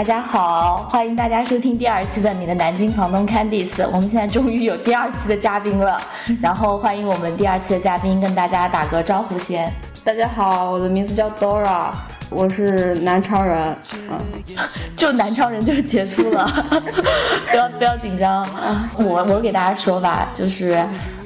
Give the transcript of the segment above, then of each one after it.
大家好，欢迎大家收听第二期的你的南京房东 Candice。我们现在终于有第二期的嘉宾了，然后欢迎我们第二期的嘉宾跟大家打个招呼先。大家好，我的名字叫 Dora，我是南昌人。嗯，就南昌人就结束了，不要不要紧张。我我给大家说吧，就是。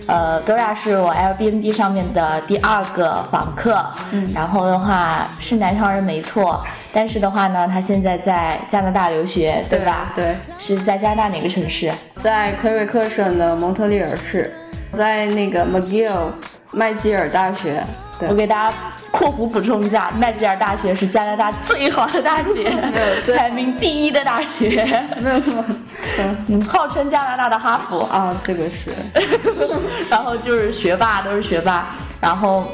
呃，Dora 是我 Airbnb 上面的第二个访客，嗯，然后的话是南昌人没错，但是的话呢，他现在在加拿大留学，对吧？对，是在加拿大哪个城市？在魁北克省的蒙特利尔市，在那个 McGill 麦吉尔大学。我给大家括弧补充一下，麦吉尔大学是加拿大最好的大学，排名第一的大学，没有嗯，号称加拿大的哈佛啊，这个是，然后就是学霸都是学霸，然后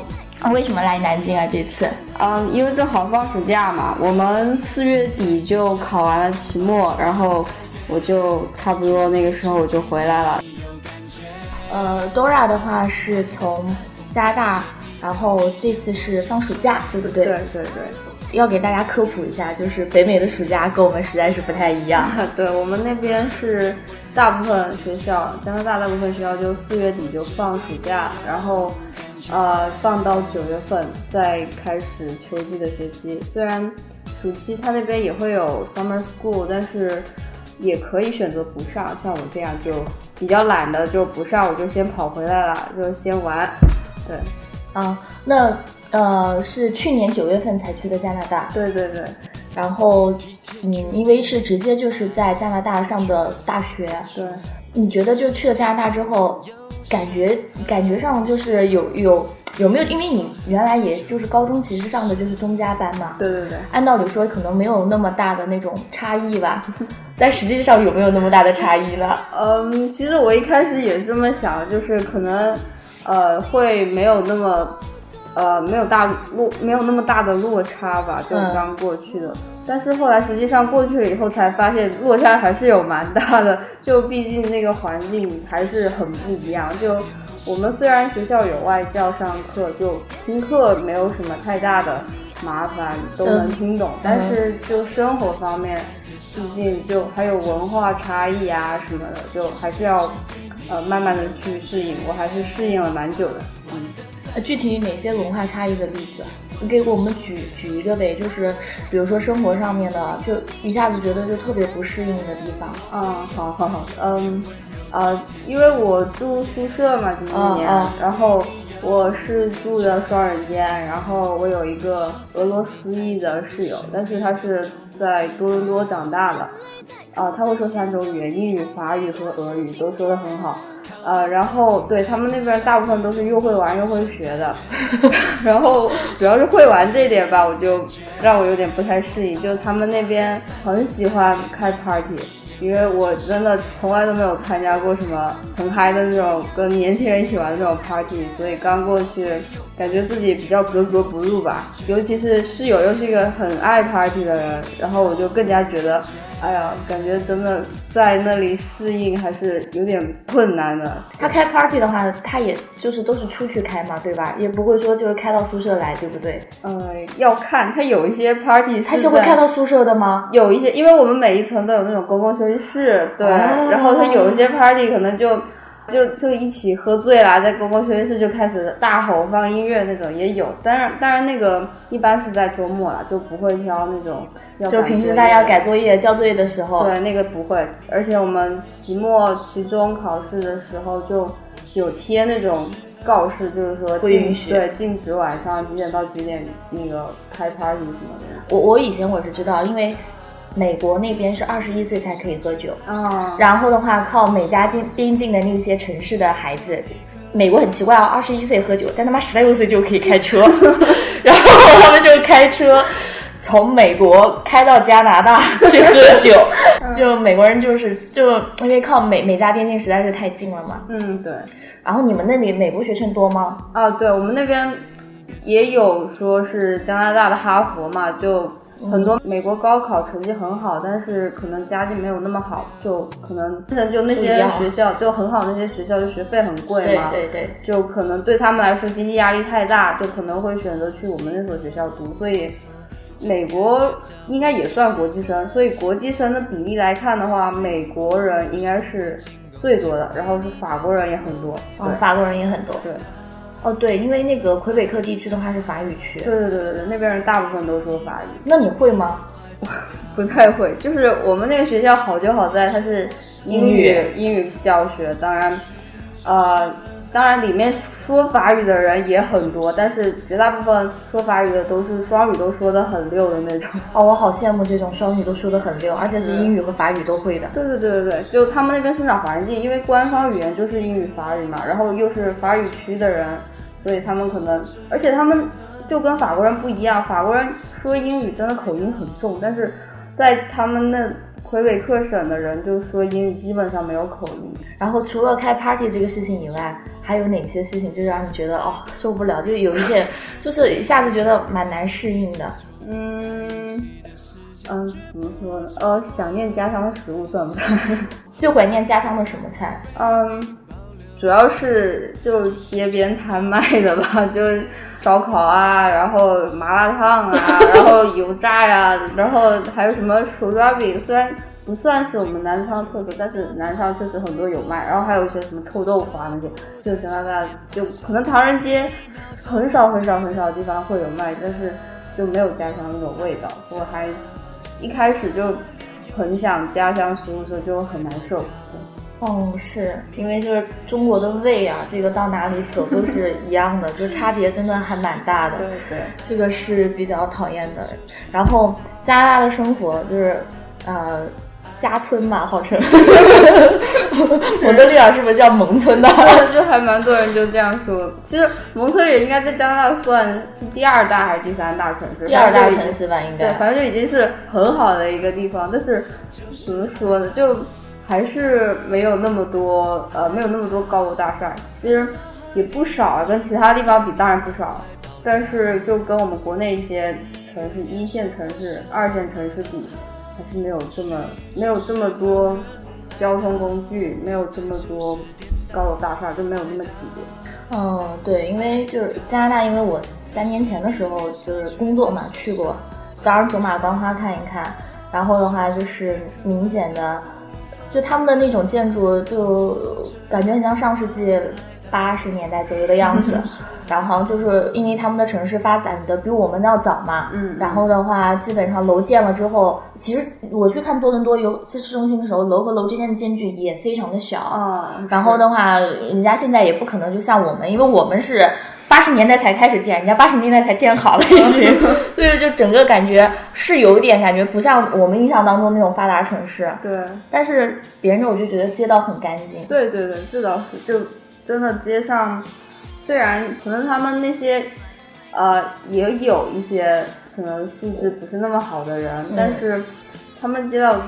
为什么来南京啊这次？嗯，因为正好放暑假嘛，我们四月底就考完了期末，然后我就差不多那个时候我就回来了。呃，Dora 的话是从加拿大。然后这次是放暑假，对不对？对对对，要给大家科普一下，就是北美的暑假跟我们实在是不太一样。对我们那边是大部分学校，加拿大大部分学校就四月底就放暑假，然后呃放到九月份再开始秋季的学期。虽然暑期他那边也会有 summer school，但是也可以选择不上。像我这样就比较懒的就不上，我就先跑回来了，就先玩。对。啊，那呃是去年九月份才去的加拿大，对对对，然后嗯，因为是直接就是在加拿大上的大学，对，你觉得就去了加拿大之后，感觉感觉上就是有有有没有？因为你原来也就是高中其实上的就是中加班嘛，对对对，按道理说可能没有那么大的那种差异吧，但实际上有没有那么大的差异呢？嗯，其实我一开始也是这么想，就是可能。呃，会没有那么，呃，没有大落，没有那么大的落差吧？就刚过去的，但是后来实际上过去了以后，才发现落差还是有蛮大的。就毕竟那个环境还是很不一样。就我们虽然学校有外教上课，就听课没有什么太大的麻烦，都能听懂。但是就生活方面，毕竟就还有文化差异啊什么的，就还是要。呃，慢慢的去适应，我还是适应了蛮久的。嗯，具体哪些文化差异的例子，你给我们举举一个呗？就是比如说生活上面的，就一下子觉得就特别不适应的地方。嗯，好好好，嗯，呃，因为我住宿舍嘛，这几年，然后我是住的双人间，然后我有一个俄罗斯裔的室友，但是他是在多伦多长大的。啊，他会说三种语言，英语、法语和俄语都说的很好。呃，然后对他们那边大部分都是又会玩又会学的，然后主要是会玩这点吧，我就让我有点不太适应。就他们那边很喜欢开 party，因为我真的从来都没有参加过什么很嗨的那种跟年轻人一起玩的那种 party，所以刚过去感觉自己比较格格不入吧。尤其是室友又是一个很爱 party 的人，然后我就更加觉得。哎呀，感觉真的在那里适应还是有点困难的。他开 party 的话，他也就是都是出去开嘛，对吧？也不会说就是开到宿舍来，对不对？呃，要看他有一些 party，他是会开到宿舍的吗？有一些，因为我们每一层都有那种公共休息室，对。然后他有一些 party 可能就。就就一起喝醉啦，在公共休息室就开始大吼放音乐那种也有，当然当然那个一般是在周末了，就不会挑那种。就平时大家改作业交作业的时候。对，那个不会。而且我们期末、期中考试的时候就有贴那种告示，就是说不允许，对，禁止晚上几点到几点那个开 party 什么的。我我以前我是知道，因为。美国那边是二十一岁才可以喝酒，嗯，然后的话靠美加境边境的那些城市的孩子，美国很奇怪啊，二十一岁喝酒，但他妈十六岁就可以开车，然后他们就开车从美国开到加拿大去喝酒，就美国人就是就因为靠美美加边境实在是太近了嘛，嗯对，然后你们那里美国学生多吗？啊，对我们那边也有说是加拿大的哈佛嘛，就。很多美国高考成绩很好，但是可能家境没有那么好，就可能就那些学校就很好，那些学校就学费很贵嘛，对对对，就可能对他们来说经济压力太大，就可能会选择去我们那所学校读，所以，美国应该也算国际生，所以国际生的比例来看的话，美国人应该是最多的，然后是法国人也很多，哦，法国人也很多，对，哦对，因为那个魁北克地区的话是法语区，对对对对对，那边人大部分都说法语，那你会吗？不太会，就是我们那个学校好就好在它是英语英语教学，当然，呃。当然，里面说法语的人也很多，但是绝大部分说法语的都是双语都说的很溜的那种。哦，我好羡慕这种双语都说的很溜，而且是英语和法语都会的。对对对对对，就他们那边生长环境，因为官方语言就是英语法语嘛，然后又是法语区的人，所以他们可能，而且他们就跟法国人不一样，法国人说英语真的口音很重，但是在他们那。魁北克省的人就说英语基本上没有口音，然后除了开 party 这个事情以外，还有哪些事情就让你觉得哦受不了？就有一些就是一下子觉得蛮难适应的。嗯嗯，怎么说呢？呃，想念家乡的食物算不算？最怀念家乡的什么菜？嗯，主要是就街边摊卖的吧，就。烧烤啊，然后麻辣烫啊，然后油炸呀，然后还有什么手抓饼，虽然不算是我们南昌特色，但是南昌确实很多有卖。然后还有一些什么臭豆腐啊那些，就加拿大就可能唐人街很少很少很少的地方会有卖，但是就没有家乡那种味道。我还一开始就很想家乡食物的时候就很难受。哦，是因为就是中国的胃啊，这个到哪里走都是一样的，就差别真的还蛮大的。对对，这个是比较讨厌的。然后加拿大的生活就是，呃，家村嘛，号称。我的地方是不是叫蒙村的？就还蛮多人就这样说。其实蒙村也应该在加拿大算是第二大还是第三大城市？第二大城市吧，应该。对，反正就已经是很好的一个地方。但是怎么说呢？就。还是没有那么多，呃，没有那么多高楼大厦，其实也不少，跟其他地方比当然不少，但是就跟我们国内一些城市一线城市、二线城市比，还是没有这么没有这么多交通工具，没有这么多高楼大厦，就没有那么挤。嗯，对，因为就是加拿大，因为我三年前的时候就是工作嘛去过，当然走马观花看一看，然后的话就是明显的。就他们的那种建筑，就感觉很像上世纪八十年代左右的样子。然后就是因为他们的城市发展的比我们要早嘛，嗯。然后的话，基本上楼建了之后，其实我去看多伦多有在市中心的时候，楼和楼之间的间距也非常的小啊。然后的话，人家现在也不可能就像我们，因为我们是。八十年代才开始建，人家八十年代才建好了已经，所以就整个感觉是有点感觉不像我们印象当中那种发达城市。对，但是别人我就觉得街道很干净。对对对，这倒是，就真的街上，虽然可能他们那些，呃，也有一些可能素质不是那么好的人，但是。他们街道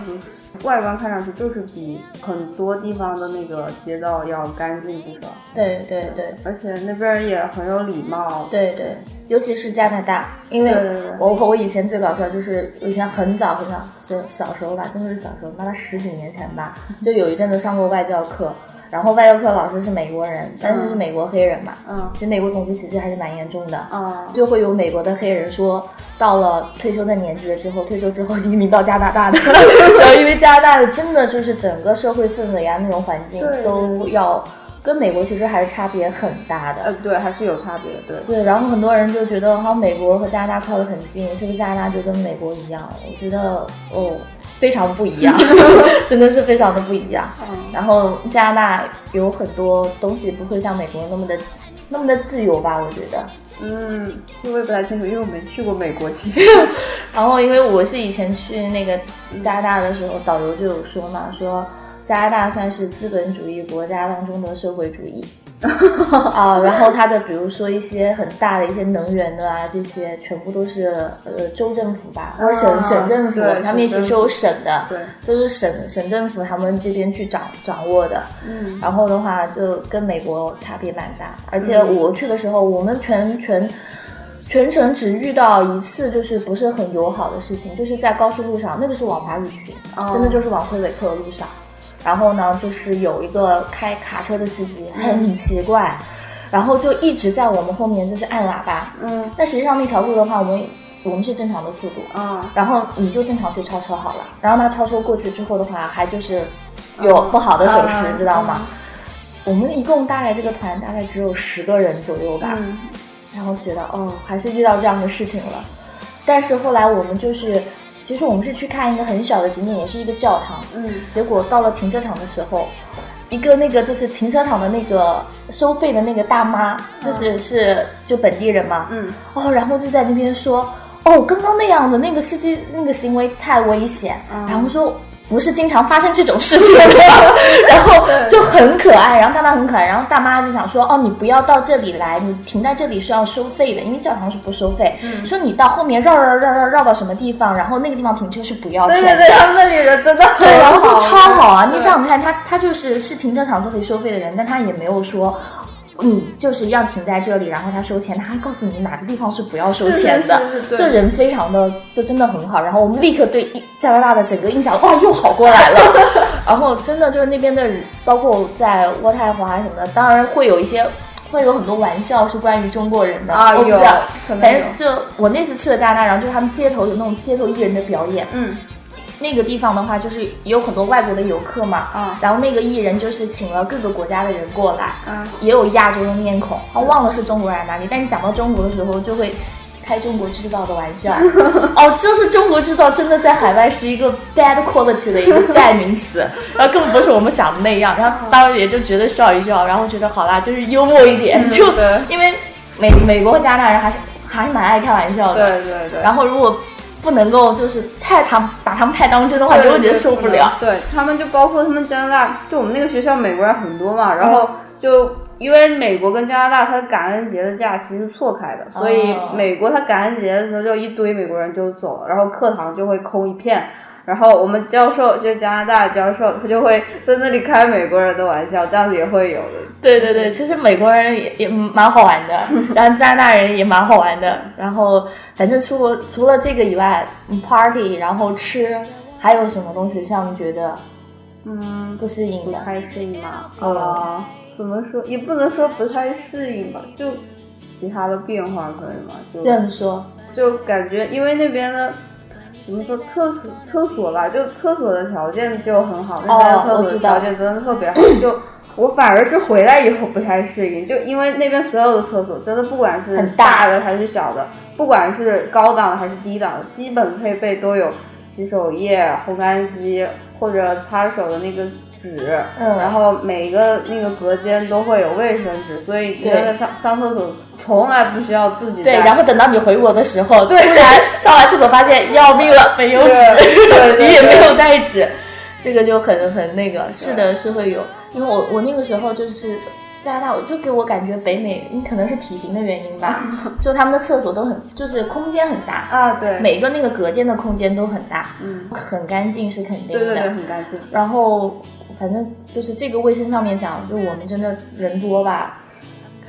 外观看上去就是比很多地方的那个街道要干净不少。对对对，而且那边也很有礼貌。对对，尤其是加拿大，因为我和我以前最搞笑就是以前很早很早小小时候吧，真的是小时候，那他十几年前吧，就有一阵子上过外教课。然后外教课老师是美国人，但是是美国黑人嘛，嗯，其实美国种族歧视还是蛮严重的，啊，就会有美国的黑人说，到了退休的年纪了之后，退休之后移民到加拿大的，然后因为加拿大的真的就是整个社会氛围啊那种环境都要跟美国其实还是差别很大的，呃，对，还是有差别，对，对，然后很多人就觉得好像美国和加拿大靠得很近，是不是加拿大就跟美国一样？我觉得哦。非常不一样，真的是非常的不一样。然后加拿大有很多东西不会像美国那么的那么的自由吧？我觉得。嗯，我也不太清楚，因为我没去过美国。其实，然后因为我是以前去那个加拿大的时候，导游就有说嘛，说加拿大算是资本主义国家当中的社会主义。啊，然后它的比如说一些很大的一些能源的啊，这些全部都是呃州政府吧，或者省省政府，他们也是有省的，对，都是省省政府他们这边去掌掌握的。嗯，然后的话就跟美国差别蛮大，而且我去的时候，我们全全全程只遇到一次就是不是很友好的事情，就是在高速路上，那个是往哪里去，真的就是往魁北克的路上。然后呢，就是有一个开卡车的司机很奇怪，然后就一直在我们后面就是按喇叭。嗯，但实际上那条路的话，我们我们是正常的速度，啊，然后你就正常去超车好了。然后他超车过去之后的话，还就是有不好的手势，知道吗？我们一共大概这个团大概只有十个人左右吧，然后觉得哦，还是遇到这样的事情了。但是后来我们就是，其实我们是去看一个很小的景点，也是一个教堂，嗯，结果到了停车场的时候。一个那个就是停车场的那个收费的那个大妈，就是是就本地人嘛，嗯，哦，然后就在那边说，哦，刚刚那样的那个司机那个行为太危险，然后说。不是经常发生这种事情的，然后就很可爱，然后大妈很可爱，然后大妈就想说，哦，你不要到这里来，你停在这里是要收费的，因为教堂是不收费。说你到后面绕绕绕绕绕到什么地方，然后那个地方停车是不要钱的。对对对，他们那里人真的对，然后就超好啊！你想想看，他他就是是停车场这里收费的人，但他也没有说。你就是要停在这里，然后他收钱，他还告诉你哪个地方是不要收钱的。这人非常的，就真的很好。然后我们立刻对加拿大的整个印象，哇，又好过来了。然后真的就是那边的，包括在渥太华什么的，当然会有一些，会有很多玩笑是关于中国人的啊，有，反正就我那次去了加拿大，然后就是他们街头有那种街头艺人的表演，嗯。那个地方的话，就是有很多外国的游客嘛，嗯，然后那个艺人就是请了各个国家的人过来，嗯，也有亚洲的面孔，他忘了是中国人哪里，但你讲到中国的时候，就会开中国制造的玩笑，哦，就是中国制造真的在海外是一个 bad quality 的一个代名词，然后根本不是我们想的那样，然后当时也就觉得笑一笑，然后觉得好啦，就是幽默一点，就因为美美国和加拿大人还是还是蛮爱开玩笑的，对对对，然后如果。不能够就是太他把他们太当真的话，就会觉得受不了。对他们就包括他们加拿大，就我们那个学校美国人很多嘛，然后就因为美国跟加拿大它感恩节的假期是错开的，所以美国它感恩节的时候就一堆美国人就走了，然后课堂就会空一片。然后我们教授就加拿大教授，他就会在那里开美国人的玩笑，这样子也会有的。对对对，其实美国人也也蛮好玩的，然后加拿大人也蛮好玩的。然后反正除了除了这个以外，party，然后吃，还有什么东西让你觉得嗯不适应的？不太适应嘛？啊，怎么说也不能说不太适应吧，就其他的变化可以吗？就这样说，就感觉因为那边的。怎么说厕所厕所吧，就厕所的条件就很好，那边厕所条件真的特别好。就我反而是回来以后不太适应，就因为那边所有的厕所真的不管是大的还是小的，不管是高档的还是低档的，基本配备都有洗手液、烘干机或者擦手的那个纸，嗯，然后每个那个隔间都会有卫生纸，所以你在上上厕所。从来不需要自己对，然后等到你回国的时候，突然上完厕所发现要命了，没有纸，你也没有带纸，这个就很很那个。是的，是会有，因为我我那个时候就是加拿大，我就给我感觉北美，你可能是体型的原因吧，就他们的厕所都很，就是空间很大啊，对，每个那个隔间的空间都很大，嗯，很干净是肯定的，对对对，很干净。然后反正就是这个卫生上面讲，就我们真的人多吧。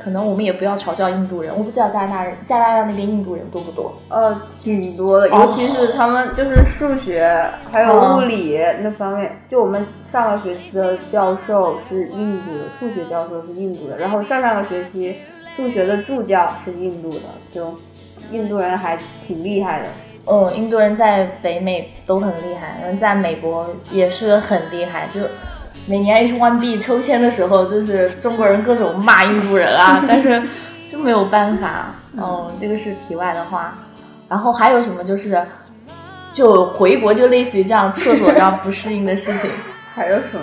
可能我们也不要嘲笑印度人，我不知道加拿大加拿大那边印度人多不多？呃，挺多的，尤其是他们就是数学还有物理那方面。就我们上个学期的。教授是印度的，数学教授是印度的，然后上上个学期数学的。助教是印度的，就印度人还挺厉害的。嗯，印度人在北美都很厉害，嗯，在美国也是很厉害，就。每年 H1B 抽签的时候，就是中国人各种骂印度人啊，但是就没有办法。嗯，这个是题外的话。然后还有什么就是，就回国就类似于这样厕所上不适应的事情。还有什么？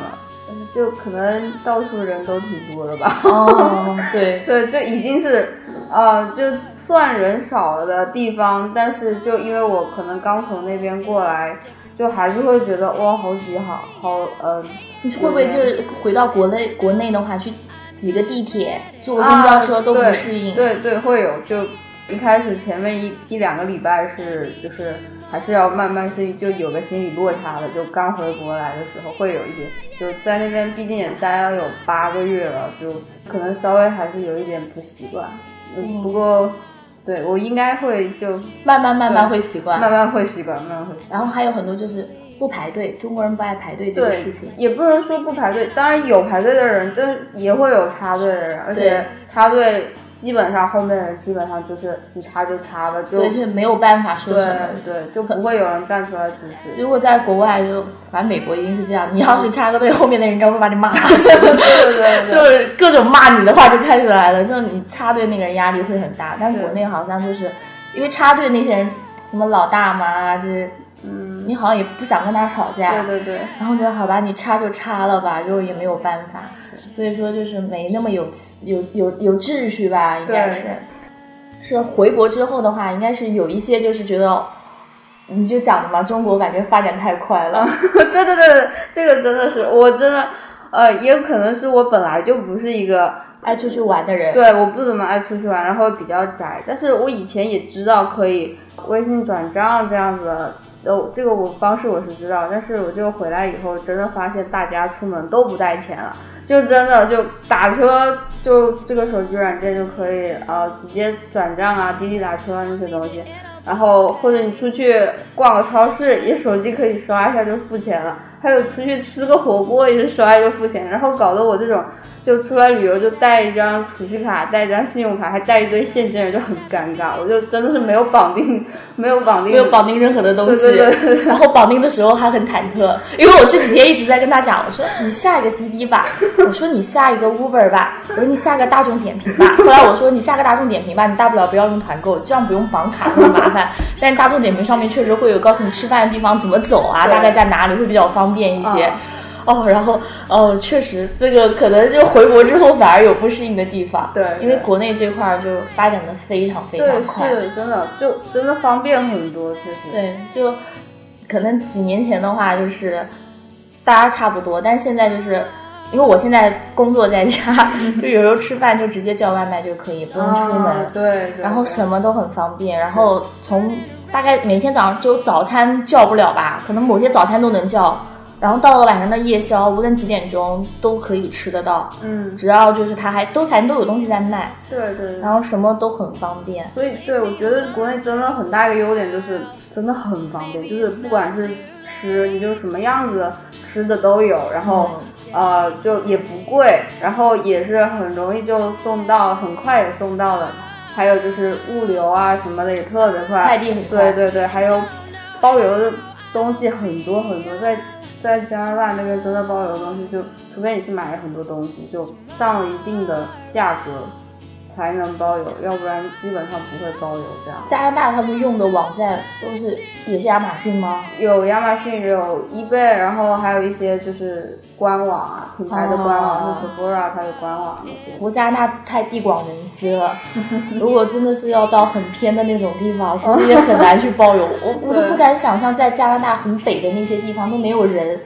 就可能到处人都挺多的吧。哦，对对，就已经是呃，就算人少了的地方，但是就因为我可能刚从那边过来。就还是会觉得哇，好挤，好好，呃，你会不会就是回到国内国内的话，去挤个地铁、坐个公交车都不适应？对对，会有。就一开始前面一一两个礼拜是，就是还是要慢慢适应，就有个心理落差的。就刚回国来的时候会有一点，就在那边毕竟也待了有八个月了，就可能稍微还是有一点不习惯。嗯，不过。对我应该会就慢慢慢慢会习惯，慢慢会习惯，慢慢会。然后还有很多就是不排队，中国人不爱排队这个事情，也不能说不排队，当然有排队的人，但也会有插队的人，而且插队基本上后面人基本上就是你插就插了，就是没有办法说什么，对，就不会有人站出来阻止。如果在国外，就反正美国一定是这样，你要是插个队，后面的人应该会把你骂，对对对，就是各种骂你的话就开始来了，就是你插队那个人压力会很大。但国内好像就是因为插队那些人，什么老大妈啊，就是嗯，你好像也不想跟他吵架，对对对，然后觉得好吧，你插就插了吧，就也没有办法，所以说就是没那么有。有有有秩序吧，应该是，是回国之后的话，应该是有一些就是觉得，你就讲的嘛，中国感觉发展太快了。对对对，这个真的是，我真的，呃，也有可能是我本来就不是一个爱出去玩的人。对，我不怎么爱出去玩，然后比较宅。但是我以前也知道可以微信转账这样子，呃，这个我方式我是知道。但是我就回来以后，真的发现大家出门都不带钱了。就真的就打车，就这个手机软件就可以呃直接转账啊，滴滴打车那些东西，然后或者你出去逛个超市，也手机可以刷一下就付钱了。还有出去吃个火锅也是刷一个付钱，然后搞得我这种就出来旅游就带一张储蓄卡，带一张信用卡，还带一堆现金，就很尴尬。我就真的是没有绑定，没有绑定，没有绑定任何的东西。然后绑定的时候还很忐忑，因为我这几天一直在跟他讲，我说你下一个滴滴吧，我说你下一个 Uber 吧，我说你下个大众点评吧。后来我说你下个大众点评吧，你大不了不要用团购，这样不用绑卡那么麻烦。但大众点评上面确实会有告诉你吃饭的地方怎么走啊，大概在哪里会比较方。方便一些，哦，然后哦，确实，这个可能就回国之后反而有不适应的地方，对，因为国内这块儿就发展的非常非常快，对真的，就真的方便很多，确实，对，就可能几年前的话就是大家差不多，但是现在就是因为我现在工作在家，就有时候吃饭就直接叫外卖就可以，不用出门，对，然后什么都很方便，然后从大概每天早上就早餐叫不了吧，可能某些早餐都能叫。然后到了晚上的夜宵，无论几点钟都可以吃得到。嗯，只要就是它还都反正都有东西在卖。对对。然后什么都很方便。所以，对我觉得国内真的很大一个优点就是真的很方便，就是不管是吃，你就什么样子吃的都有，然后呃就也不贵，然后也是很容易就送到，很快也送到了。还有就是物流啊什么的也特别快，快递很快。对对对，还有包邮的东西很多很多，在。在加拿大那边真的包邮的东西，就除非你去买很多东西，就上了一定的价格。才能包邮，要不然基本上不会包邮。这样，加拿大他们用的网站都是也是亚马逊吗？有亚马逊，有 eBay，然后还有一些就是官网啊，品牌的官网，像 Sephora 它的官网那些。不过加拿大太地广人稀了，如果真的是要到很偏的那种地方，估计也很难去包邮。我我都不敢想象，在加拿大很北的那些地方都没有人。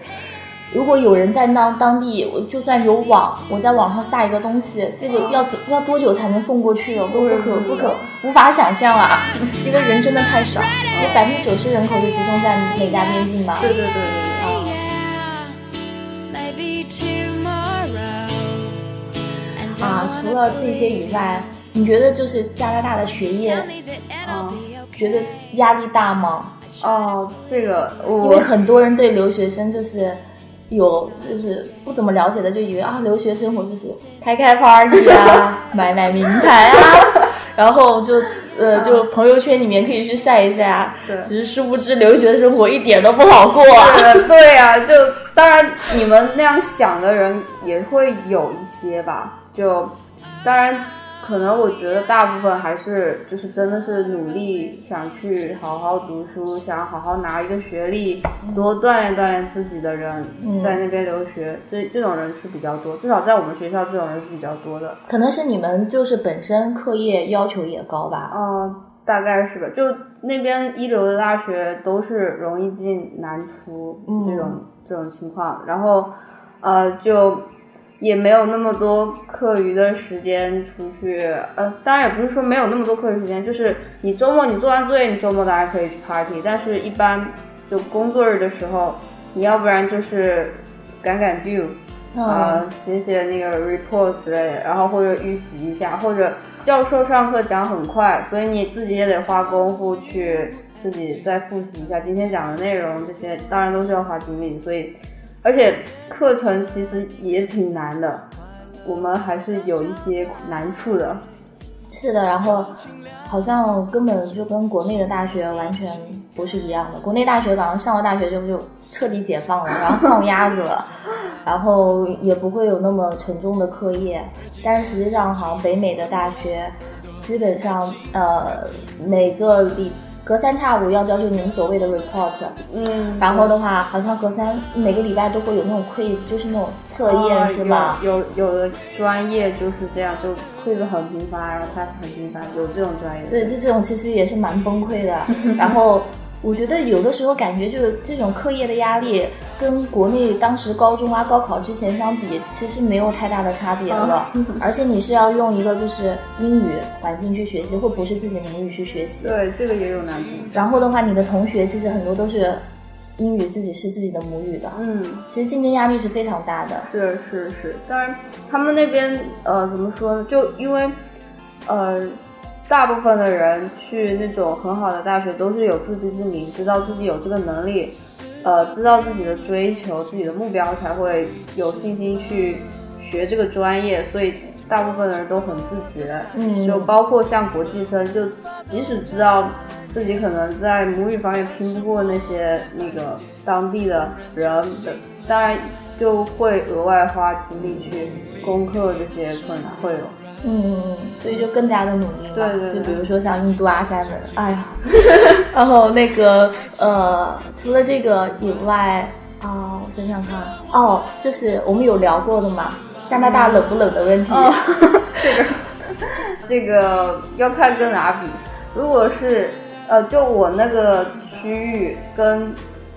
如果有人在当当地，我就算有网，我在网上下一个东西，这个要怎要多久才能送过去？都不可不可无法想象啊！因为人真的太少，有百分之九十人口就集中在美加边境嘛。对对对对啊！啊，除了这些以外，你觉得就是加拿大的学业，啊，觉得压力大吗？哦，这个，因为很多人对留学生就是。有就是不怎么了解的，就以为啊，留学生活就是开开 party 啊，买买名牌啊，然后就呃就朋友圈里面可以去晒一晒啊。对，其实殊不知留学生活一点都不好过。对啊，就当然你们那样想的人也会有一些吧，就当然。可能我觉得大部分还是就是真的是努力想去好好读书，想好好拿一个学历，多锻炼锻炼自己的人，在那边留学，这这种人是比较多，至少在我们学校这种人是比较多的。可能是你们就是本身课业要求也高吧？嗯，大概是吧。就那边一流的大学都是容易进难出这种这种情况，然后呃就。也没有那么多课余的时间出去，呃，当然也不是说没有那么多课余时间，就是你周末你做完作业，你周末大家可以去 party，但是一般就工作日的时候，你要不然就是赶赶 due，啊，写写那个 report 之类的，然后或者预习一下，或者教授上课讲很快，所以你自己也得花功夫去自己再复习一下今天讲的内容，这些当然都是要花精力，所以。而且课程其实也挺难的，我们还是有一些难处的。是的，然后好像根本就跟国内的大学完全不是一样的。国内大学好像上了大学之后就彻底解放了，然后放鸭子了，然后也不会有那么沉重的课业。但是实际上，好像北美的大学基本上呃每个礼。隔三差五要交就你们所谓的 report，嗯，然后的话，好像隔三每个礼拜都会有那种 quiz，就是那种测验，是吧？有有的专业就是这样，就 quiz 很频繁，然后 test 很频繁，有这种专业。对，就这种其实也是蛮崩溃的，然后。我觉得有的时候感觉就是这种课业的压力，跟国内当时高中啊高考之前相比，其实没有太大的差别了。而且你是要用一个就是英语环境去学习，或不是自己母语去学习。对，这个也有难度。然后的话，你的同学其实很多都是英语自己是自己的母语的。嗯，其实竞争压力是非常大的。是是是，当然他们那边呃怎么说呢？就因为呃。大部分的人去那种很好的大学都是有自知之明，知道自己有这个能力，呃，知道自己的追求、自己的目标，才会有信心去学这个专业。所以大部分的人都很自觉，嗯，就包括像国际生，就即使知道自己可能在母语方面拼不过那些那个当地的人，当然就会额外花精力去攻克这些困难，会有。嗯，所以就更加的努力嘛。对对。就比如说像印度阿三的，哎呀，然后那个呃，除了这个以外啊，我想想看，哦，就是我们有聊过的嘛，加拿大冷不冷的问题。这个 这个要看跟哪比。如果是呃，就我那个区域跟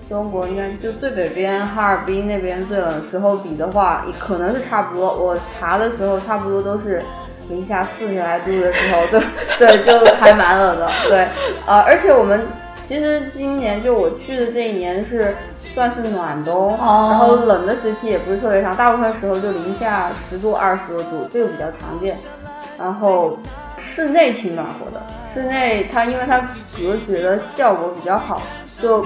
中国应该就最北边哈尔滨那边最冷的时候比的话，可能是差不多。我查的时候差不多都是。零下四十来度的时候，对 对，就还蛮冷的。对，呃，而且我们其实今年就我去的这一年是算是暖冬，然后冷的时期也不是特别长，大部分时候就零下十度、二十多度，这个比较常见。然后室内挺暖和的，室内它因为它隔绝的效果比较好，就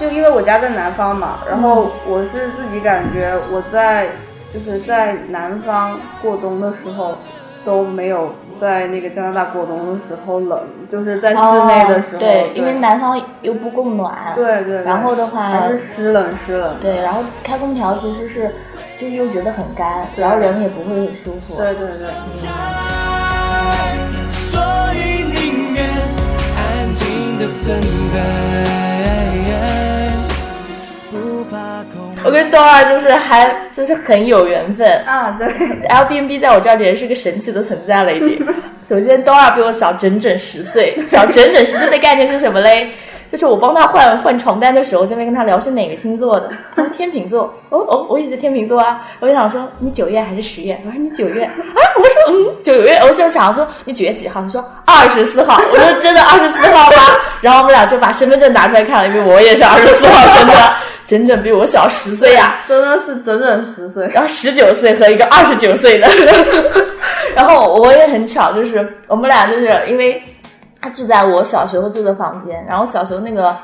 就因为我家在南方嘛，然后我是自己感觉我在。就是在南方过冬的时候都没有在那个加拿大过冬的时候冷，就是在室内的时候，对，因为南方又不供暖，对对，然后的话还是湿冷湿冷，对，然后开空调其实是就是又觉得很干，然后人也不会很舒服，对对对。我跟 Dora 就是还就是很有缘分啊，对，L B N B 在我这儿简直是个神奇的存在了已经。首先，Dora 比我小整整十岁，小整整十岁的概念是什么嘞？就是我帮他换换床单的时候，这边跟他聊是哪个星座的，他说天秤座。哦哦，我也是天秤座啊。我就想说你九月还是十月？我说你九月啊。我说嗯九月。我就想说你九月几号？他说二十四号。我说真的二十四号吗？然后我们俩就把身份证拿出来看了，因为我也是二十四号生的。整整比我小十岁呀，真的是整整十岁，然后十九岁和一个二十九岁的，然后我也很巧，就是我们俩就是因为他住在我小时候住的房间，然后小时候那个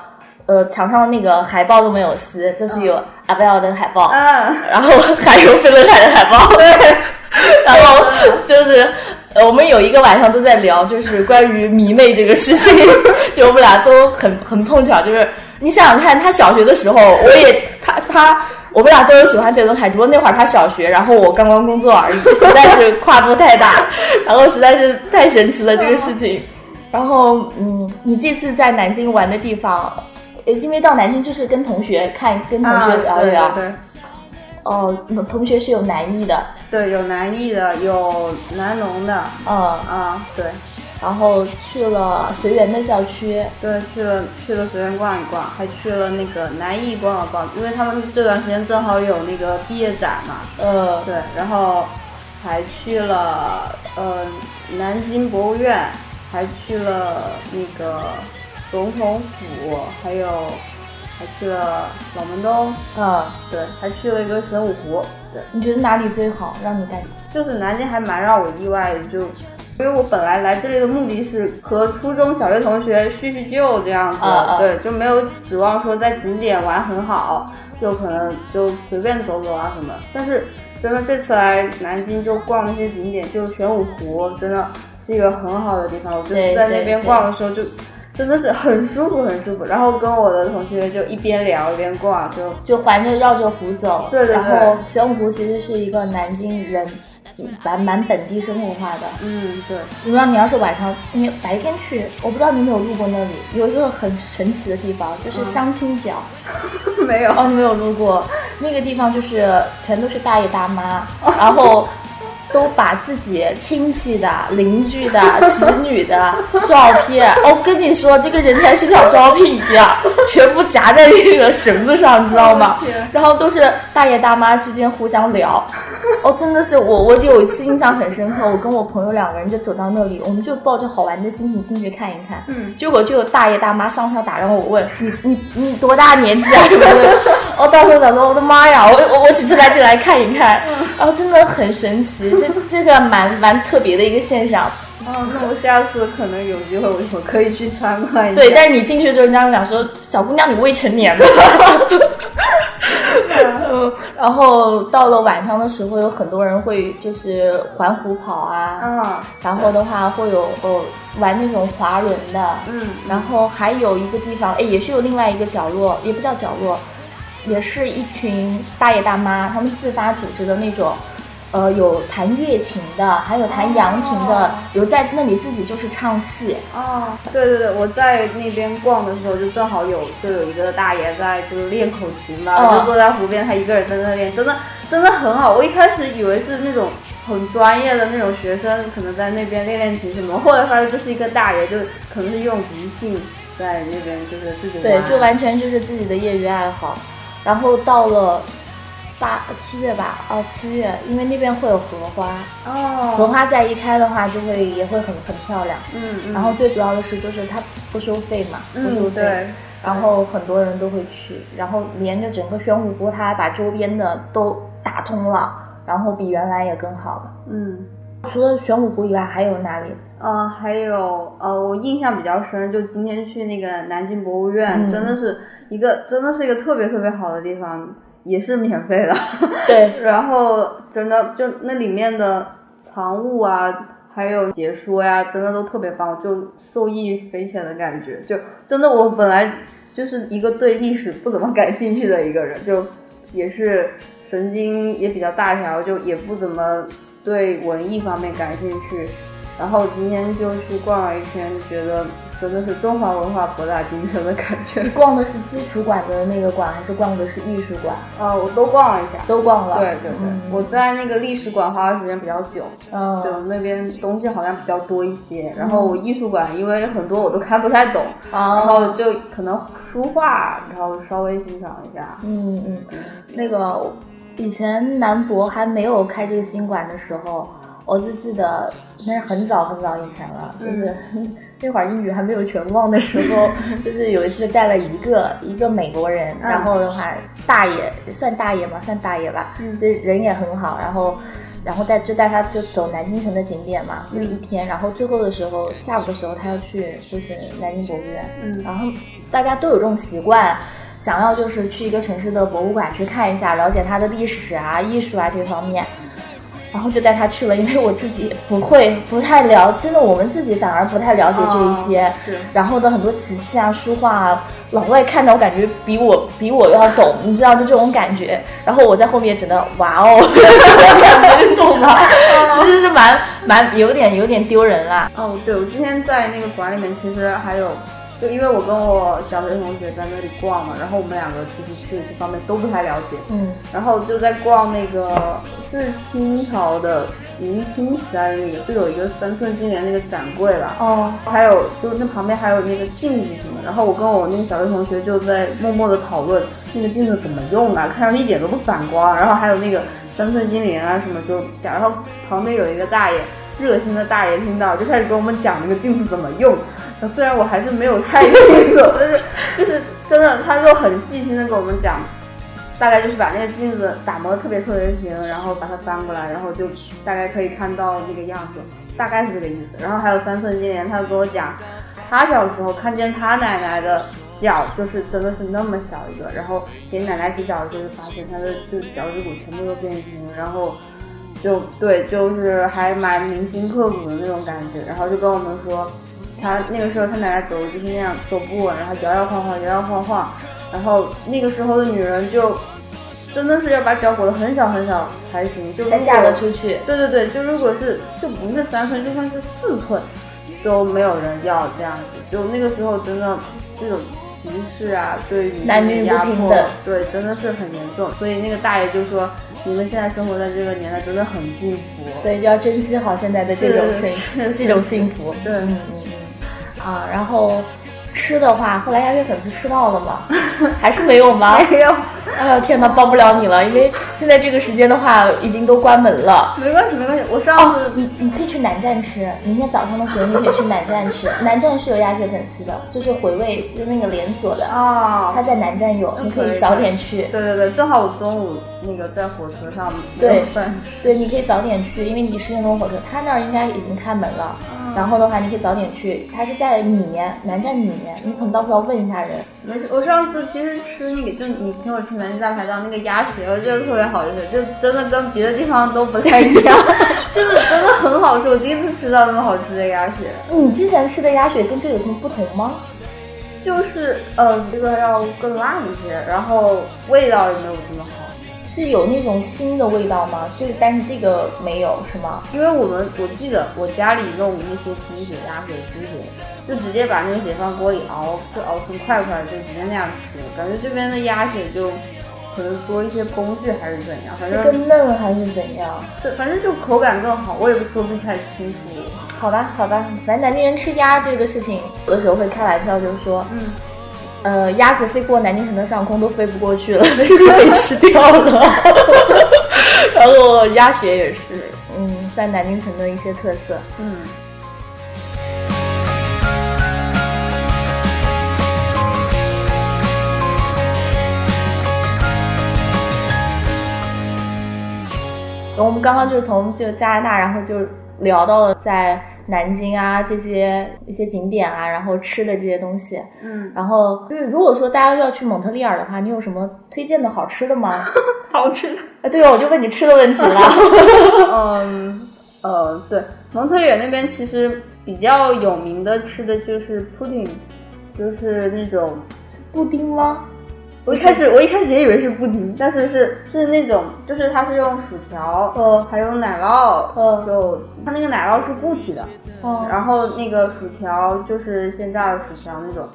呃墙上的那个海报都没有撕，就是有阿贝尔的海报，嗯，然后还有飞轮海的海报，对，然后就是我们有一个晚上都在聊，就是关于迷妹这个事情，就我们俩都很很碰巧，就是。你想想看，他小学的时候，我也他他，我们俩都有喜欢这种海，只不过那会儿他小学，然后我刚刚工作而已，实在是跨度太大，然后实在是太神奇了这个事情。然后，嗯，你这次在南京玩的地方，因为到南京就是跟同学看，跟同学聊一聊。哦，同学是有南艺的，对，有南艺的，有南农的，嗯。啊，对，然后去了随园的校区，对，去了去了随园逛一逛，还去了那个南艺逛了逛，因为他们这段时间正好有那个毕业展嘛，呃，对，然后还去了呃南京博物院，还去了那个总统府，还有。还去了老门东，嗯，对，还去了一个玄武湖，对，你觉得哪里最好？让你感觉就是南京还蛮让我意外的，就因为我本来来这里的目的是和初中小学同学叙叙旧这样子，对，就没有指望说在景点玩很好，就可能就随便走走啊什么。但是真的这次来南京就逛那些景点，就玄武湖，真的。是一个很好的地方。我就是在那边逛的时候就。真的是很舒服，很舒服。然后跟我的同学就一边聊一边逛，就就环着绕着湖走。对对对。然后玄武湖其实是一个南京人蛮蛮本地生活化的。嗯，对。你说你要是晚上，你白天去，我不知道你有没有路过那里，有一个很神奇的地方，就是相亲角。没有。哦，你没有路过那个地方，就是全都是大爷大妈，然后。都把自己亲戚的、邻居的、子女的照片，我 跟你说，这个人才市场招聘一样，全部夹在那个绳子上，你知道吗？然后都是大爷大妈之间互相聊。哦，真的是我，我有一次印象很深刻，我跟我朋友两个人就走到那里，我们就抱着好玩的心情进去看一看。嗯。结果就有大爷大妈上下打量我，问你你你多大年纪啊？什么的。我到时候想说，我的妈呀，我我我只是来进来看一看。然后真的很神奇。这这个蛮蛮特别的一个现象，哦，那我下次可能有机会，我我可以去参观一下。对，但是你进去之后，人家讲说，小姑娘你未成年。嗯，然后到了晚上的时候，有很多人会就是环湖跑啊，嗯，然后的话会有呃玩那种滑轮的，嗯，然后还有一个地方，哎，也是有另外一个角落，也不叫角落，也是一群大爷大妈，他们自发组织的那种。呃，有弹乐琴的，还有弹扬琴的，有在那里自己就是唱戏。哦，对对对，我在那边逛的时候，就正好有就有一个大爷在就是练口琴嘛，就坐在湖边，他一个人在那练，真的真的很好。我一开始以为是那种很专业的那种学生，可能在那边练练琴什么，后来发现这是一个大爷，就可能是用即兴在那边就是自己对，就完全就是自己的业余爱好。然后到了。八七月吧，哦七月，因为那边会有荷花哦，荷花再一开的话，就会也会很很漂亮。嗯嗯。然后最主要的是，就是它不收费嘛，不收费。然后很多人都会去，然后连着整个玄武湖，它还把周边的都打通了，然后比原来也更好了。嗯。除了玄武湖以外，还有哪里？呃，还有呃，我印象比较深，就今天去那个南京博物院，真的是一个真的是一个特别特别好的地方。也是免费的，对，然后真的就那里面的藏物啊，还有解说呀，真的都特别棒，就受益匪浅的感觉。就真的我本来就是一个对历史不怎么感兴趣的一个人，就也是神经也比较大条，就也不怎么对文艺方面感兴趣。然后今天就去逛了一圈，觉得。真的是中华文化博大精深的感觉。你 逛的是基础馆的那个馆，还是逛的是艺术馆？啊，我都逛了一下，都逛了。对对对，我在那个历史馆花的时间比较久，嗯，就那边东西好像比较多一些。然后我艺术馆因为很多我都看不太懂，然后就可能书画，然后稍微欣赏一下。嗯嗯嗯，那个以前南博还没有开这个新馆的时候，我就记得那是很早很早以前了，就是。那会儿英语还没有全忘的时候，就是有一次带了一个一个美国人，然后的话大爷算大爷嘛，算大爷吧，这人也很好，然后然后带就带他就走南京城的景点嘛，就一天，然后最后的时候下午的时候他要去就是南京博物院，嗯，然后大家都有这种习惯，想要就是去一个城市的博物馆去看一下，了解它的历史啊、艺术啊这方面。然后就带他去了，因为我自己不会，不太了，真的我们自己反而不太了解这一些。是。然后的很多瓷器啊、书画啊，老外看到我感觉比我比我要懂，你知道就这种感觉。然后我在后面只能哇哦，你懂吗？其实是蛮蛮有点有点丢人啦。哦，对，我之前在那个馆里面，其实还有。就因为我跟我小学同学在那里逛嘛，然后我们两个其实对这方面都不太了解，嗯，然后就在逛那个是清朝的明清时代的那个，就有一个三寸金莲那个展柜吧，哦，还有就那旁边还有那个镜子什么，然后我跟我那个小学同学就在默默的讨论那个镜子怎么用啊，看上去一点都不反光，然后还有那个三寸金莲啊什么就讲，然后旁边有一个大爷。热心的大爷听到就开始跟我们讲那个镜子怎么用，虽然我还是没有太清楚，但是就是真的，他就很细心的跟我们讲，大概就是把那个镜子打磨的特别特别平，然后把它翻过来，然后就大概可以看到那个样子，大概是这个意思。然后还有三寸金莲，他跟我讲，他小时候看见他奶奶的脚就是真的是那么小一个，然后给奶奶洗脚的时候就发现他的就脚趾骨全部都变形，然后。就对，就是还蛮铭心刻骨的那种感觉。然后就跟我们说，他那个时候他奶奶走路就是那样走不稳，然后摇摇晃晃，摇摇晃晃。然后那个时候的女人就真的是要把脚裹得很小很小才行，就才嫁得出去。对对对，就如果是就不是三寸，就算是四寸，都没有人要这样子。就那个时候真的这种。歧视啊，对于男女不平等，对，真的是很严重。所以那个大爷就说：“你们现在生活在这个年代，真的很幸福。”对，就要珍惜好现在的这种生，这种幸福。对，嗯嗯嗯。啊，然后。吃的话，后来鸭血粉丝吃到了吗？还是没有吗？没有。哎呀天哪，帮不了你了，因为现在这个时间的话，已经都关门了。没关系，没关系。我上次你你可以去南站吃，明天早上的时候你可以去南站吃。南站是有鸭血粉丝的，就是回味，就那个连锁的啊。他在南站有，你可以早点去。对对对，正好我中午那个在火车上对对，你可以早点去，因为你十点钟火车，他那儿应该已经开门了。然后的话，你可以早点去，他是在里面，南站里面，你可能到时候要问一下人。没事，我上次其实吃那个，就你请我吃南站大排档那个鸭血，我觉得特别好吃，就真的跟别的地方都不太一样，就是真的很好吃。我第一次吃到那么好吃的鸭血。你之前吃的鸭血跟这有什么不同吗？就是呃，这个要更辣一些，然后味道也没有这么好。是有那种腥的味道吗？就是，但是这个没有，是吗？因为我们我记得我家里弄那些鸡血、鸭血、猪血，就直接把那个血放锅里熬，就熬成块块，就直接那样吃。感觉这边的鸭血就可能多一些工序还是怎样，反正更嫩还是怎样？对，反正就口感更好，我也说不太清楚。好吧，好吧，反正南京人吃鸭这个事情，有的时候会开玩笑，就是说，嗯。呃，鸭子飞过南京城的上空都飞不过去了，被 吃掉了。然后鸭血也是，嗯，在南京城的一些特色。嗯。我们刚刚就从就加拿大，然后就聊到了在。南京啊，这些一些景点啊，然后吃的这些东西，嗯，然后就是如果说大家要去蒙特利尔的话，你有什么推荐的好吃的吗？好吃的？哎，对哦，我就问你吃的问题了。嗯，呃，对，蒙特利尔那边其实比较有名的吃的就是 pudding，就是那种布丁吗？我一开始我一开始也以为是布丁，但是是是那种，就是它是用薯条，呃，还有奶酪，呃，就它那个奶酪是固体的，哦，然后那个薯条就是现炸的薯条那种，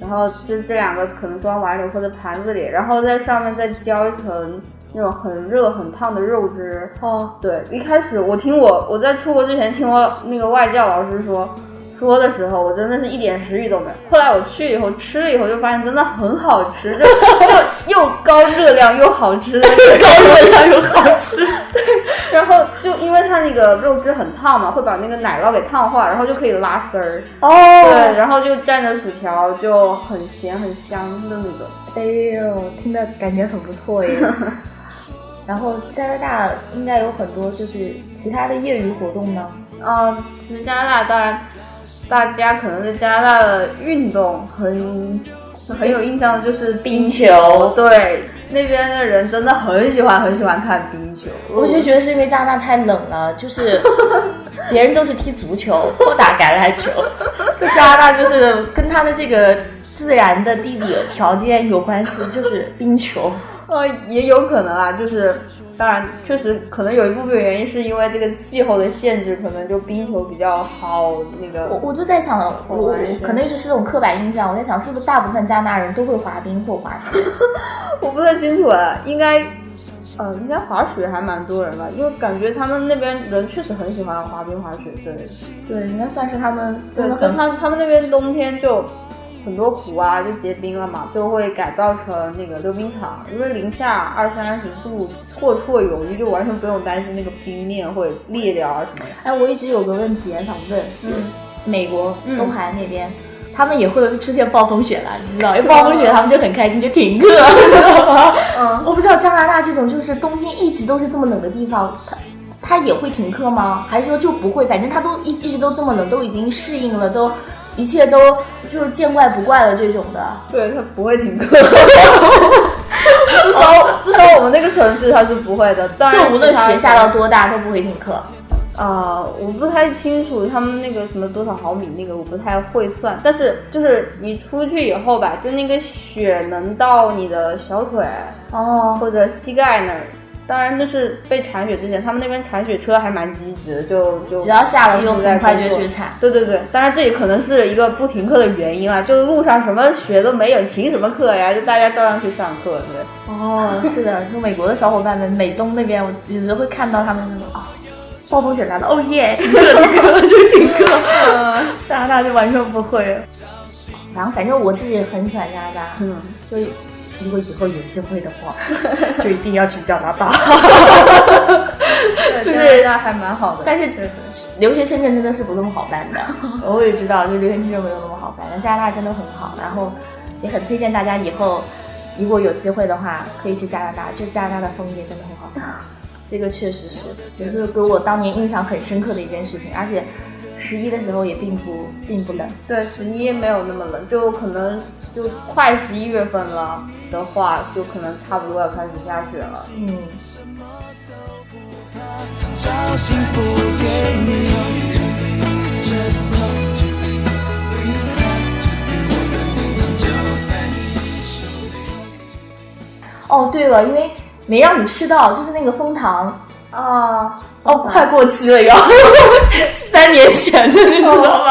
然后就这两个可能装碗里或者盘子里，然后在上面再浇一层那种很热很烫的肉汁，哦，对，一开始我听我我在出国之前听我那个外教老师说。说的时候，我真的是一点食欲都没有。后来我去以后吃了以后，就发现真的很好吃，就 又又高热量又好吃，高热量又好吃。对然后就因为它那个肉汁很烫嘛，会把那个奶酪给烫化，然后就可以拉丝儿。哦。对，然后就蘸着薯条，就很咸很香的那种。哎呦，听着感觉很不错耶。然后加拿大应该有很多就是其他的业余活动呢。嗯，其实加拿大当然。大家可能对加拿大的运动很很有印象的就是冰球，对，那边的人真的很喜欢很喜欢看冰球。我就觉得是因为加拿大太冷了，就是 别人都是踢足球或打橄榄球，就加拿大就是跟他的这个自然的地理条件有关系，就是冰球。呃，也有可能啊，就是当然，确实可能有一部分原因是因为这个气候的限制，可能就冰球比较好。那个，我我就在想，我我可能就是这种刻板印象，我在想是不是大部分加拿大人都会滑冰或滑雪？我不太清楚啊，应该，呃，应该滑雪还蛮多人吧，因为感觉他们那边人确实很喜欢滑冰滑雪，之类的，对，应该算是他们真的很，他他们那边冬天就。很多湖啊就结冰了嘛，就会改造成那个溜冰场，因为零下二三十度绰绰有余，就完全不用担心那个冰面会裂掉啊什么的。哎，我一直有个问题想问，嗯，美国东海那边，他们也会出现暴风雪了，你知道？一暴风雪他们就很开心，就停课，知道吗？嗯，我不知道加拿大这种就是冬天一直都是这么冷的地方，它它也会停课吗？还是说就不会？反正它都一一直都这么冷，都已经适应了，都。一切都就是见怪不怪了这种的，对他不会停课，至少至少我们那个城市他是不会的，当然就无论雪下到多大都不会停课。啊，我不太清楚他们那个什么多少毫米那个我不太会算，但是就是你出去以后吧，就那个雪能到你的小腿哦，或者膝盖那儿。当然，那是被铲雪之前，他们那边铲雪车还蛮积极的，就就只要下了就很快就去铲。对对对，当然这也可能是一个不停课的原因了，就路上什么雪都没有，停什么课呀？就大家照样去上课，对。哦，是的，就美国的小伙伴们，美东那边我有时会看到他们那种啊。暴风雪来了，哦耶！停课，停课，就停课。加 拿大就完全不会。然后反正我自己很喜欢加拿大，嗯，所以如果以后有机会的话，就一定要去加拿大。就是还蛮好的，但是留学签证真的是不那么好办的。我也知道，就留学签证没有那么好办，但加拿大真的很好。然后也很推荐大家以后如果有机会的话，可以去加拿大，就加拿大的枫叶真的很好看。这个确实是，也是给我当年印象很深刻的一件事情，而且十一的时候也并不并不冷，对，十一没有那么冷，就可能就快十一月份了的话，就可能差不多要开始下雪了。嗯。哦，对了，因为。没让你吃到，就是那个蜂糖啊，哦，快过期了要，三年前的，你知道吗？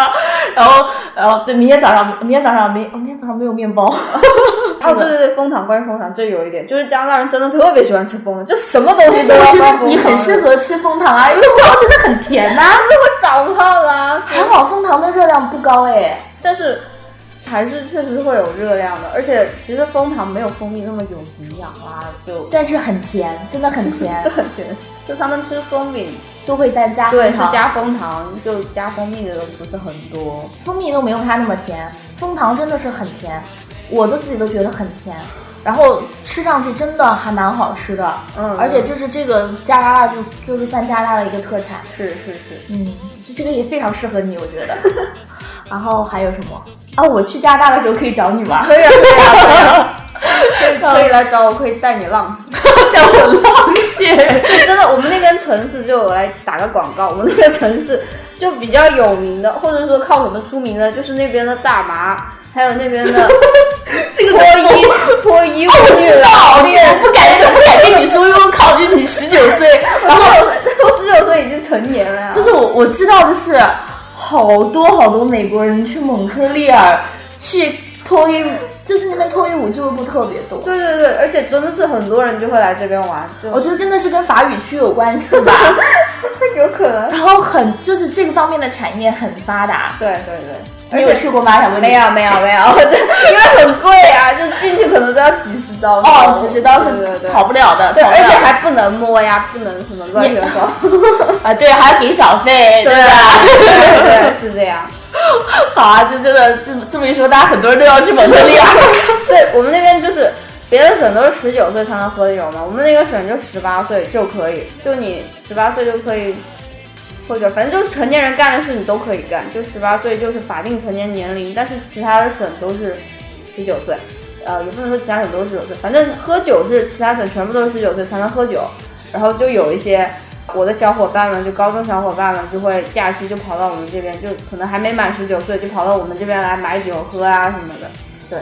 然后，然后对，明天早上，明天早上没，明天早上没有面包。哦，对对对，蜂糖，关于蜂糖，这有一点，就是加拿大人真的特别喜欢吃蜂的，就什么东西都要放蜂你很适合吃蜂糖啊，因为蜂糖真的很甜呐，就是会长胖啊。还好蜂糖的热量不高哎，但是。还是确实会有热量的，而且其实蜂糖没有蜂蜜那么有营养啦，就但是很甜，真的很甜，很甜。就他们吃松饼都会再加对，是加蜂糖，就加蜂蜜的都不是很多，蜂蜜都没有它那么甜，蜂糖真的是很甜，我都自己都觉得很甜，然后吃上去真的还蛮好吃的，嗯，而且就是这个加拿大就就是算加拿大的一个特产，是是是，嗯，这个也非常适合你，我觉得。然后还有什么？啊，我去加拿大的时候可以找你吗？可以啊，可以啊，可以可以来找我，可以带你浪，带我浪去。真的，我们那边城市就来打个广告，我们那个城市就比较有名的，或者说靠什么出名的，就是那边的大麻，还有那边的 这个脱衣脱衣舞女老店。我不敢不敢跟你说，因为我考虑你十九岁，然后我十九岁已经成年了呀。就是我我知道的是。好多好多美国人去蒙特利尔去脱衣舞，就是那边脱衣舞俱乐部特别多。对对对，而且真的是很多人就会来这边玩。我觉得真的是跟法语区有关系吧，有可能。然后很就是这个方面的产业很发达。对对对。你有去过吗？小没有没有没有，因为很贵啊，就进去可能都要几十刀。哦，几十刀是跑不了的，对，而且还不能摸呀，不能什么乱七八糟。啊，对，还要给小费，对吧？对对，是这样。好啊，就真的这么这么一说，大家很多人都要去蒙特利尔。对我们那边就是别的省都是十九岁才能喝酒嘛，我们那个省就十八岁就可以，就你十八岁就可以。或者反正就是成年人干的事你都可以干，就十八岁就是法定成年年龄，但是其他的省都是十九岁，呃，也不能说其他省都是十九岁，反正喝酒是其他省全部都是十九岁才能喝酒。然后就有一些我的小伙伴们，就高中小伙伴们就会假期就跑到我们这边，就可能还没满十九岁就跑到我们这边来买酒喝啊什么的。对，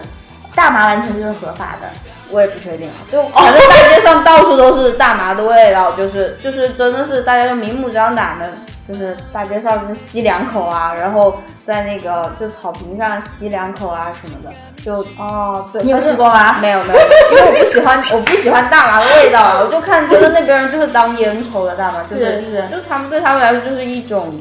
大麻完全就是合法的，我也不确定啊，就反正大街上到处都是大麻的味道，就是就是真的是大家就明目张胆的。就是大街上就吸两口啊，然后在那个就草坪上吸两口啊什么的，就哦，对，你有吸过吗？没有没有，因为我不喜欢我不喜欢大麻的味道啊，我就看觉得那边人就是当烟抽的大麻，就是是，就他们对他们来说就是一种。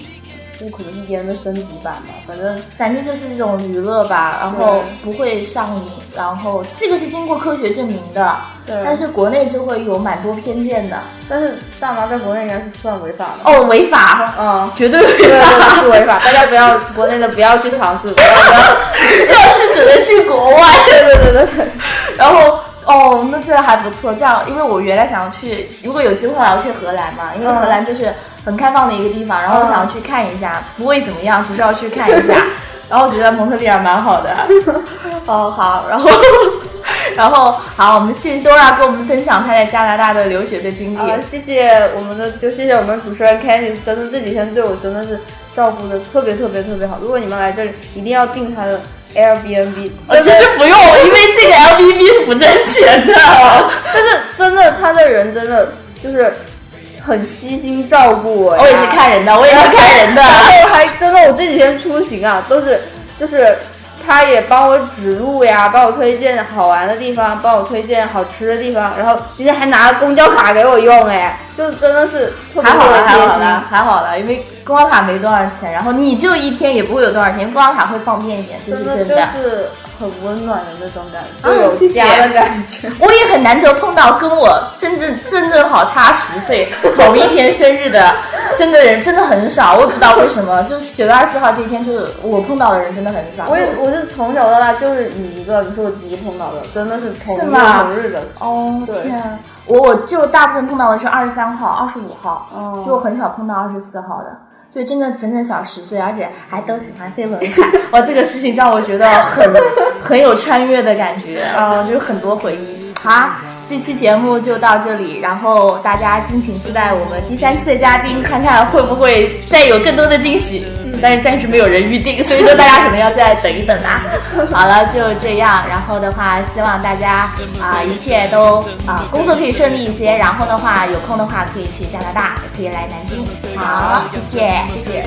就可能是别人的升级版吧，反正反正就是一种娱乐吧，然后不会上瘾，然后这个是经过科学证明的，但是国内就会有蛮多偏见的。但是大麻在国内应该是算违法的。哦，违法，嗯，绝对违法，是违法，大家不要国内的不要去尝试，要，是只能去国外，对对对对对，然后。哦，那这还不错。这样，因为我原来想要去，如果有机会我要去荷兰嘛，因为荷兰就是很开放的一个地方，然后我想要去看一下，不会怎么样，只是要去看一下。然后我觉得蒙特利尔蛮好的。哦，好，然后，然后好，我们谢谢 Sora 跟我们分享他在加拿大的留学的经历。谢谢我们的，就谢谢我们主持人 Candice，真的这几天对我真的是照顾的特别特别特别好。如果你们来这里，一定要订他的 Airbnb。其实不用，因为这个 Airbnb 是不挣钱的。但是真的，他的人真的就是很悉心照顾我。我也是看人的，我也是看人的。然后还真的，我这几天出行啊，都是就是。他也帮我指路呀，帮我推荐好玩的地方，帮我推荐好吃的地方，然后今天还拿了公交卡给我用，哎，就真的是还好了，还好了，还好了，因为公交卡没多少钱，然后你就一天也不会有多少钱，公交卡会方便一点，就是真的。很温暖的那种感觉，有家的感觉。我也很难得碰到跟我真正真正好差十岁同一天生日的，真的人真的很少。我也不知道为什么，就是九月二十四号这一天，就是我碰到的人真的很少。我也我是从小到大就是你一个，你是我第一碰到的，真的是同日同日的。哦，对，我我就大部分碰到的是二十三号、二十五号，就很少碰到二十四号的。就，真的整整小十岁，而且还都喜欢飞轮海，哇，这个事情让我觉得很 很有穿越的感觉啊，就很多回忆。好，这期节目就到这里，然后大家敬请期待我们第三期的嘉宾，看看会不会再有更多的惊喜。但是暂时没有人预定，所以说大家可能要再等一等啦。好了，就这样。然后的话，希望大家啊一切都啊工作可以顺利一些。然后的话，有空的话可以去加拿大，也可以来南京。好，谢谢，谢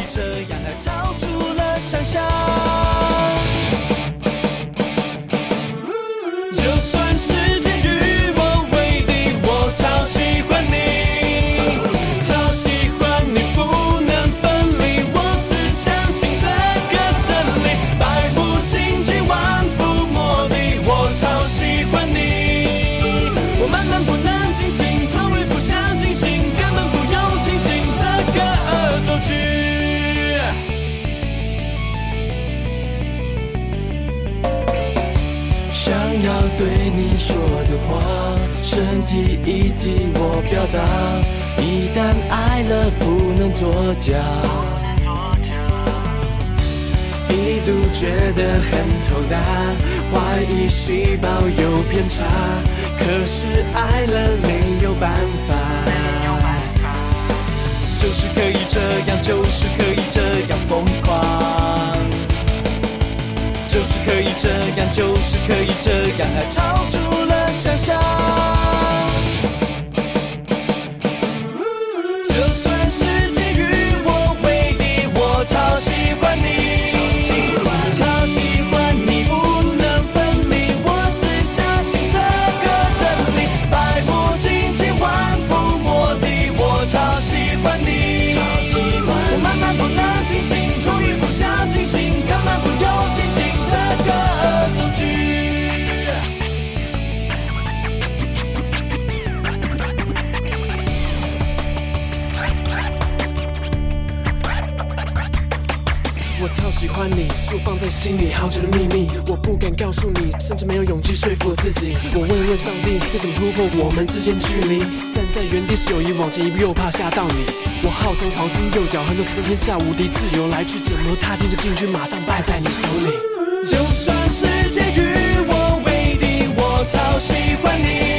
谢。身体一替我表达，一旦爱了不能作假。一度觉得很头大，怀疑细胞有偏差，可是爱了没有办法。就是可以这样，就是可以这样疯狂。就是可以这样，就是可以这样，爱超出了想象。你是我放在心里好久的秘密，我不敢告诉你，甚至没有勇气说服我自己。我问问上帝，要怎么突破我们之间距离？站在原地是友谊，往前一步又怕吓到你。我号称黄金右脚，很多觉得天下无敌，自由来去怎么踏进这禁区，马上败在你手里。就算世界与我为敌，我超喜欢你。